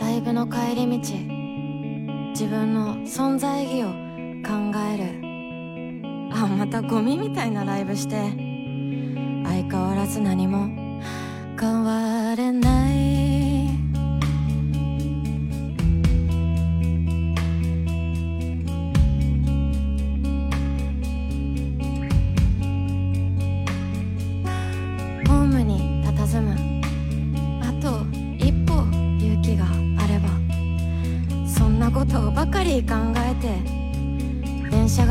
ライブの帰り道自分の存在意義をえる。あまたゴミみたいなライブして。相変わらず何も変われない。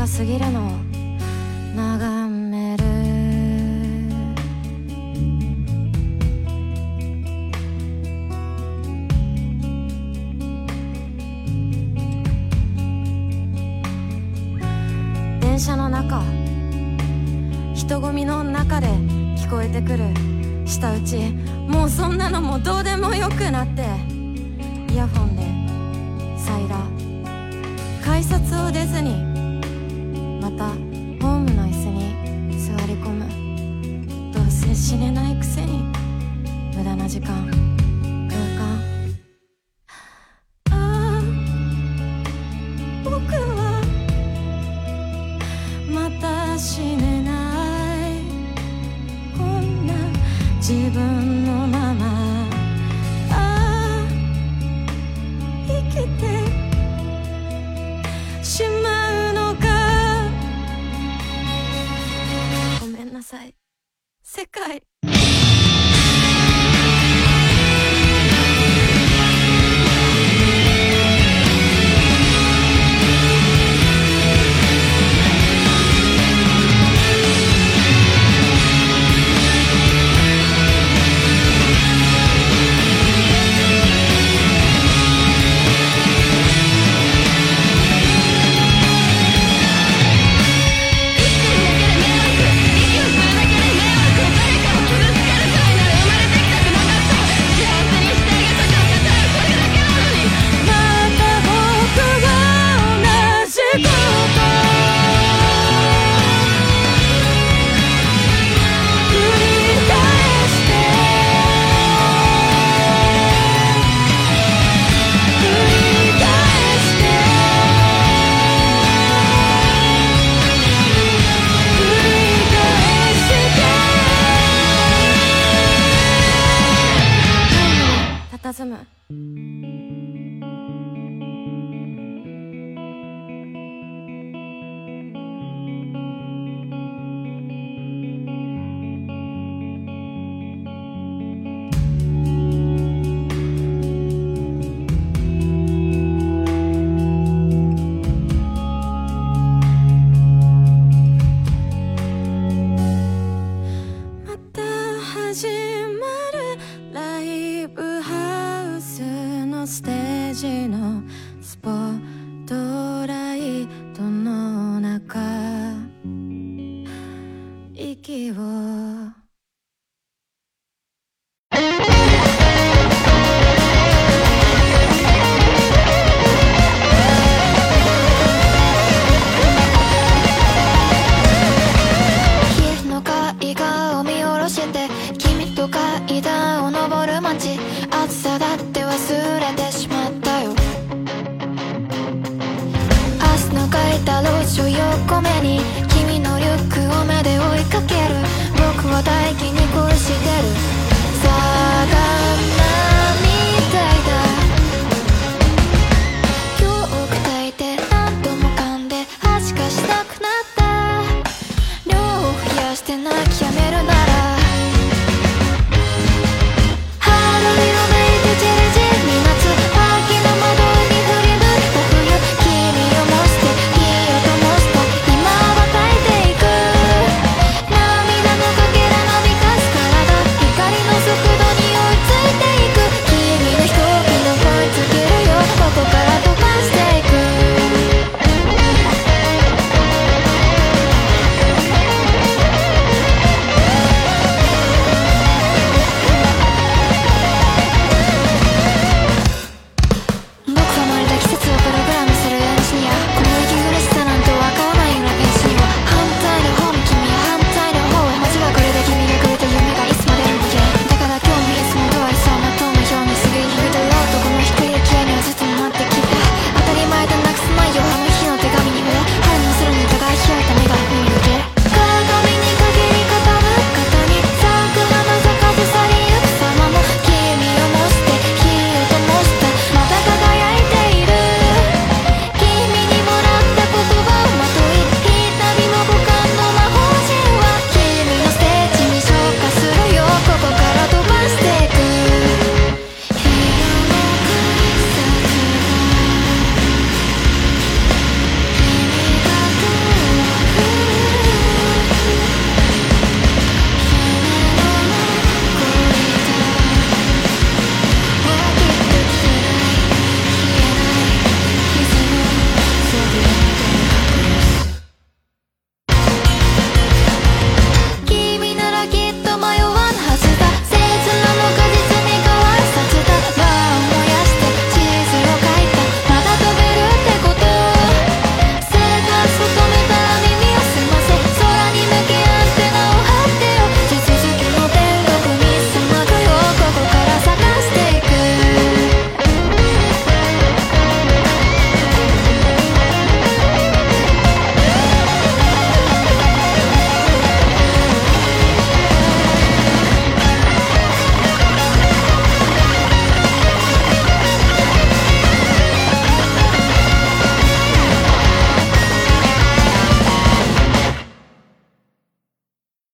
が過ぎるの。を眺める。電車の中。人混みの中で聞こえてくる。舌打ち。もうそんなのもどうでもよくなって。イヤフォンで。サイラ改札を出ずに。たホームの椅子に座り込む。どうせ死ねないくせに無駄な時間。